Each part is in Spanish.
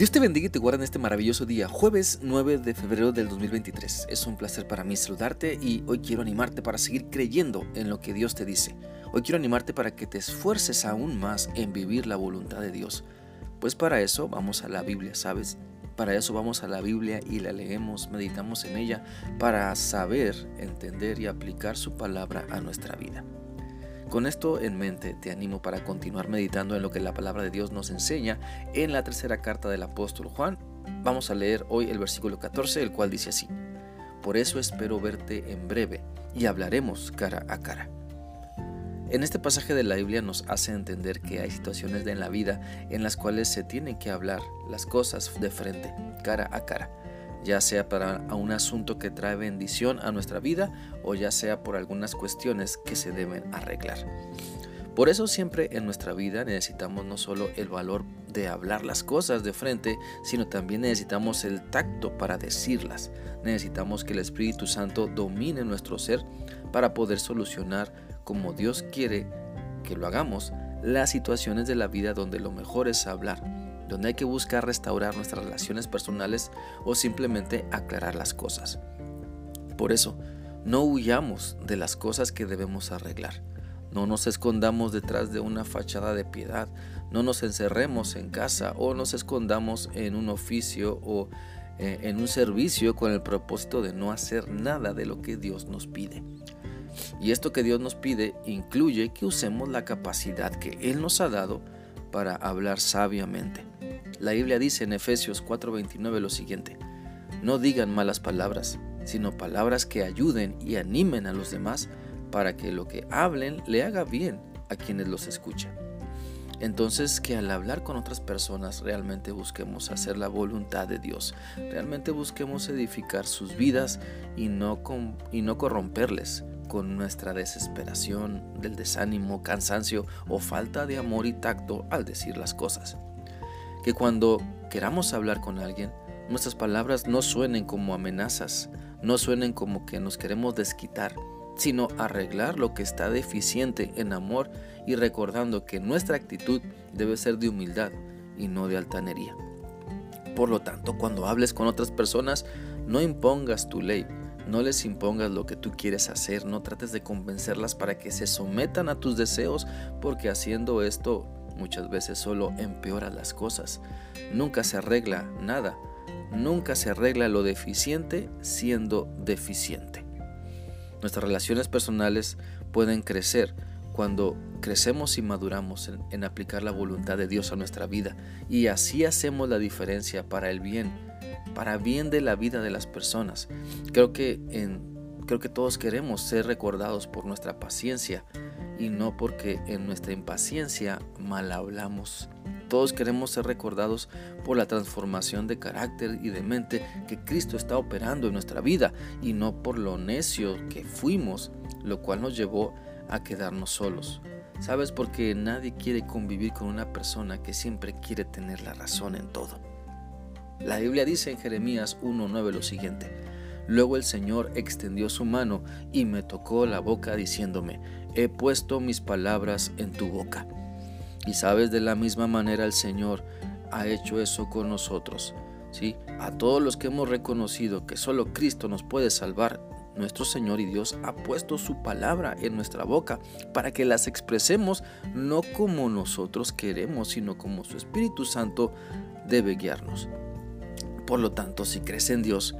Dios te bendiga y te guarde en este maravilloso día, jueves 9 de febrero del 2023. Es un placer para mí saludarte y hoy quiero animarte para seguir creyendo en lo que Dios te dice. Hoy quiero animarte para que te esfuerces aún más en vivir la voluntad de Dios. Pues para eso vamos a la Biblia, ¿sabes? Para eso vamos a la Biblia y la leemos, meditamos en ella para saber, entender y aplicar su palabra a nuestra vida. Con esto en mente te animo para continuar meditando en lo que la palabra de Dios nos enseña en la tercera carta del apóstol Juan. Vamos a leer hoy el versículo 14, el cual dice así, Por eso espero verte en breve y hablaremos cara a cara. En este pasaje de la Biblia nos hace entender que hay situaciones en la vida en las cuales se tienen que hablar las cosas de frente, cara a cara ya sea para un asunto que trae bendición a nuestra vida o ya sea por algunas cuestiones que se deben arreglar. Por eso siempre en nuestra vida necesitamos no solo el valor de hablar las cosas de frente, sino también necesitamos el tacto para decirlas. Necesitamos que el Espíritu Santo domine nuestro ser para poder solucionar como Dios quiere que lo hagamos las situaciones de la vida donde lo mejor es hablar donde hay que buscar restaurar nuestras relaciones personales o simplemente aclarar las cosas. Por eso, no huyamos de las cosas que debemos arreglar. No nos escondamos detrás de una fachada de piedad. No nos encerremos en casa o nos escondamos en un oficio o eh, en un servicio con el propósito de no hacer nada de lo que Dios nos pide. Y esto que Dios nos pide incluye que usemos la capacidad que Él nos ha dado para hablar sabiamente. La Biblia dice en Efesios 4:29 lo siguiente, no digan malas palabras, sino palabras que ayuden y animen a los demás para que lo que hablen le haga bien a quienes los escuchan. Entonces que al hablar con otras personas realmente busquemos hacer la voluntad de Dios, realmente busquemos edificar sus vidas y no, y no corromperles con nuestra desesperación, del desánimo, cansancio o falta de amor y tacto al decir las cosas que cuando queramos hablar con alguien, nuestras palabras no suenen como amenazas, no suenen como que nos queremos desquitar, sino arreglar lo que está deficiente en amor y recordando que nuestra actitud debe ser de humildad y no de altanería. Por lo tanto, cuando hables con otras personas, no impongas tu ley, no les impongas lo que tú quieres hacer, no trates de convencerlas para que se sometan a tus deseos, porque haciendo esto muchas veces solo empeora las cosas. Nunca se arregla nada. Nunca se arregla lo deficiente siendo deficiente. Nuestras relaciones personales pueden crecer cuando crecemos y maduramos en, aplicar la voluntad de Dios a nuestra vida y así hacemos la diferencia para el bien, para bien de la vida de las personas. Creo que creo que todos queremos ser recordados por nuestra paciencia, y no porque en nuestra impaciencia mal hablamos. Todos queremos ser recordados por la transformación de carácter y de mente que Cristo está operando en nuestra vida y no por lo necio que fuimos, lo cual nos llevó a quedarnos solos. ¿Sabes? Porque nadie quiere convivir con una persona que siempre quiere tener la razón en todo. La Biblia dice en Jeremías 1.9 lo siguiente. Luego el Señor extendió su mano y me tocó la boca diciéndome, he puesto mis palabras en tu boca. Y sabes, de la misma manera el Señor ha hecho eso con nosotros. ¿sí? A todos los que hemos reconocido que solo Cristo nos puede salvar, nuestro Señor y Dios ha puesto su palabra en nuestra boca para que las expresemos no como nosotros queremos, sino como su Espíritu Santo debe guiarnos. Por lo tanto, si crees en Dios,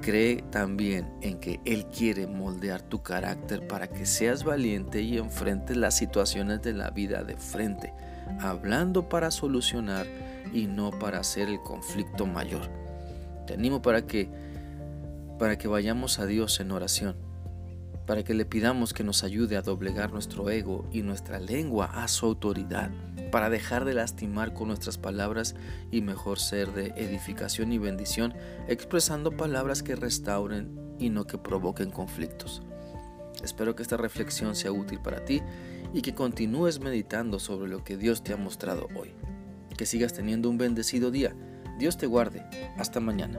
Cree también en que Él quiere moldear tu carácter para que seas valiente y enfrentes las situaciones de la vida de frente, hablando para solucionar y no para hacer el conflicto mayor. Te animo para que para que vayamos a Dios en oración para que le pidamos que nos ayude a doblegar nuestro ego y nuestra lengua a su autoridad, para dejar de lastimar con nuestras palabras y mejor ser de edificación y bendición, expresando palabras que restauren y no que provoquen conflictos. Espero que esta reflexión sea útil para ti y que continúes meditando sobre lo que Dios te ha mostrado hoy. Que sigas teniendo un bendecido día. Dios te guarde. Hasta mañana.